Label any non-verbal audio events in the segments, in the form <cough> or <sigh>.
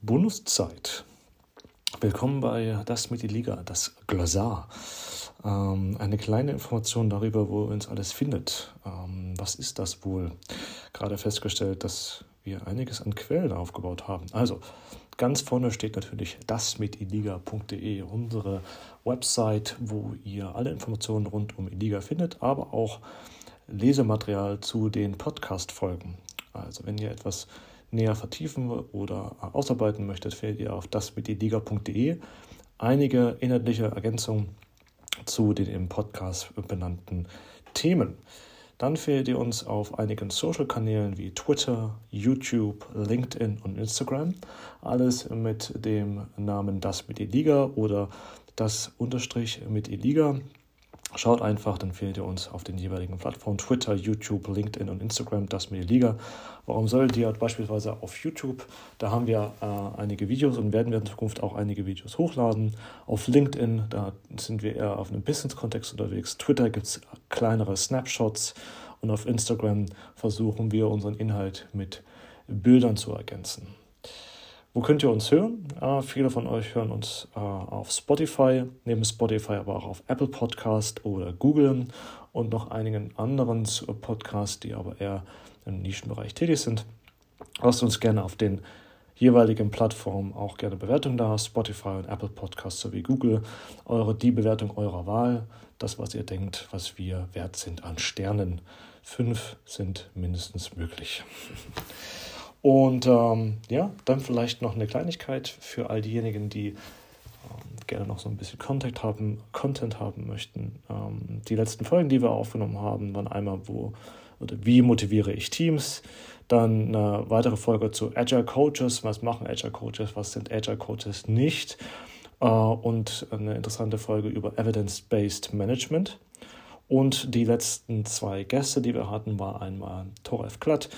Bonuszeit. Willkommen bei Das mit die Liga, das Glossar. Ähm, eine kleine Information darüber, wo uns alles findet. Ähm, was ist das wohl? Gerade festgestellt, dass wir einiges an Quellen aufgebaut haben. Also, ganz vorne steht natürlich dasmitiliga.de, unsere Website, wo ihr alle Informationen rund um Iliga findet, aber auch Lesematerial zu den Podcast-Folgen. Also, wenn ihr etwas näher vertiefen oder ausarbeiten möchtet, findet ihr auf dasmitdeliga.de einige inhaltliche Ergänzungen zu den im Podcast benannten Themen. Dann findet ihr uns auf einigen Social-Kanälen wie Twitter, YouTube, LinkedIn und Instagram. Alles mit dem Namen Das mit Liga oder das Unterstrich mit Liga. Schaut einfach, dann findet ihr uns auf den jeweiligen Plattformen Twitter, YouTube, LinkedIn und Instagram, das mit Liga. Warum solltet ihr beispielsweise auf YouTube? Da haben wir äh, einige Videos und werden wir in Zukunft auch einige Videos hochladen. Auf LinkedIn, da sind wir eher auf einem Business-Kontext unterwegs. Twitter gibt es kleinere Snapshots und auf Instagram versuchen wir unseren Inhalt mit Bildern zu ergänzen. Wo könnt ihr uns hören? Äh, viele von euch hören uns äh, auf Spotify, neben Spotify aber auch auf Apple Podcast oder Google und noch einigen anderen Podcasts, die aber eher im Nischenbereich tätig sind. Lasst uns gerne auf den jeweiligen Plattformen auch gerne Bewertungen da, Spotify und Apple Podcasts sowie Google, eure, die Bewertung eurer Wahl, das, was ihr denkt, was wir wert sind an Sternen. Fünf sind mindestens möglich. <laughs> Und ähm, ja, dann vielleicht noch eine Kleinigkeit für all diejenigen, die ähm, gerne noch so ein bisschen Contact haben, Content haben möchten. Ähm, die letzten Folgen, die wir aufgenommen haben, waren einmal, wo oder wie motiviere ich Teams, dann eine weitere Folge zu Agile Coaches, was machen Agile Coaches, was sind Agile Coaches nicht äh, und eine interessante Folge über Evidence-Based Management. Und die letzten zwei Gäste, die wir hatten, war einmal Toref Klatt,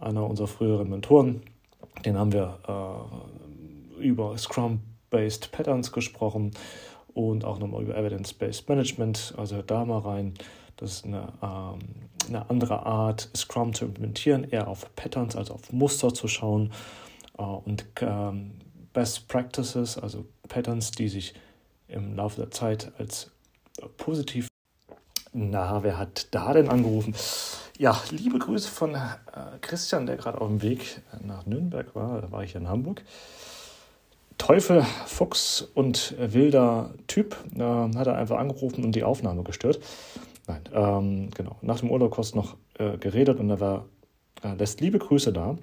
einer unserer früheren Mentoren. Den haben wir äh, über Scrum-Based Patterns gesprochen und auch nochmal über Evidence-Based Management. Also da mal rein. Das ist eine, ähm, eine andere Art, Scrum zu implementieren, eher auf Patterns, also auf Muster zu schauen äh, und ähm, Best Practices, also Patterns, die sich im Laufe der Zeit als positiv. Na, wer hat da denn angerufen? Ja, liebe Grüße von äh, Christian, der gerade auf dem Weg nach Nürnberg war. Da war ich in Hamburg. Teufel, Fuchs und wilder Typ äh, hat er einfach angerufen und die Aufnahme gestört. Nein, ähm, genau. Nach dem Urlaub kurz noch äh, geredet und er war, äh, lässt liebe Grüße da.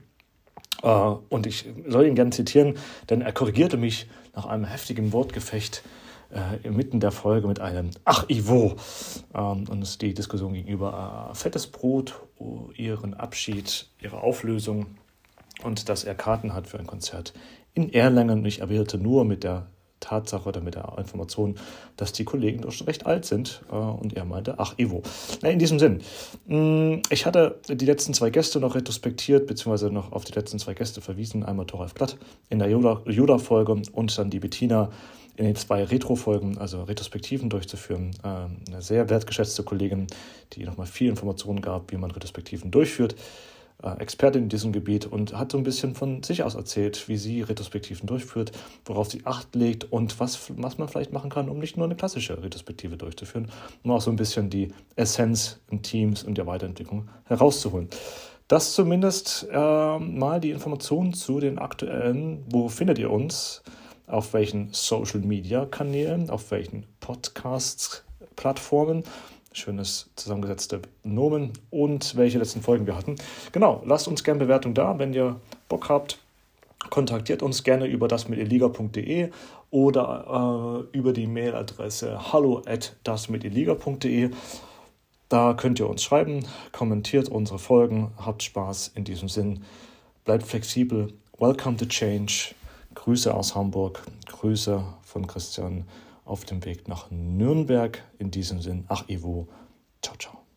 Äh, und ich soll ihn gerne zitieren, denn er korrigierte mich nach einem heftigen Wortgefecht äh, inmitten der Folge mit einem Ach Ivo. Ähm, und es die Diskussion gegenüber äh, Fettes Brot, ihren Abschied, ihre Auflösung und dass er Karten hat für ein Konzert in Erlangen. Ich erwählte nur mit der Tatsache oder mit der Information, dass die Kollegen doch schon recht alt sind. Äh, und er meinte, ach, Ivo. Na, in diesem Sinn, mm, ich hatte die letzten zwei Gäste noch retrospektiert, beziehungsweise noch auf die letzten zwei Gäste verwiesen. Einmal Thoralf Glatt in der Yoda-Folge und dann die Bettina in den zwei Retro-Folgen, also Retrospektiven durchzuführen. Ähm, eine sehr wertgeschätzte Kollegin, die nochmal viel Informationen gab, wie man Retrospektiven durchführt. Äh, Expertin in diesem Gebiet und hat so ein bisschen von sich aus erzählt, wie sie Retrospektiven durchführt, worauf sie Acht legt und was, was man vielleicht machen kann, um nicht nur eine klassische Retrospektive durchzuführen, um auch so ein bisschen die Essenz in Teams und der Weiterentwicklung herauszuholen. Das zumindest äh, mal die Informationen zu den aktuellen, wo findet ihr uns, auf welchen Social Media Kanälen, auf welchen Podcasts, Plattformen schönes zusammengesetzte Nomen und welche letzten Folgen wir hatten. Genau, lasst uns gerne Bewertung da, wenn ihr Bock habt. Kontaktiert uns gerne über dasmitiliga.de oder äh, über die Mailadresse hallo at dasmitiliga.de. Da könnt ihr uns schreiben, kommentiert unsere Folgen, habt Spaß in diesem Sinn, bleibt flexibel. Welcome to Change. Grüße aus Hamburg, Grüße von Christian auf dem Weg nach Nürnberg. In diesem Sinn, ach Ivo, ciao, ciao.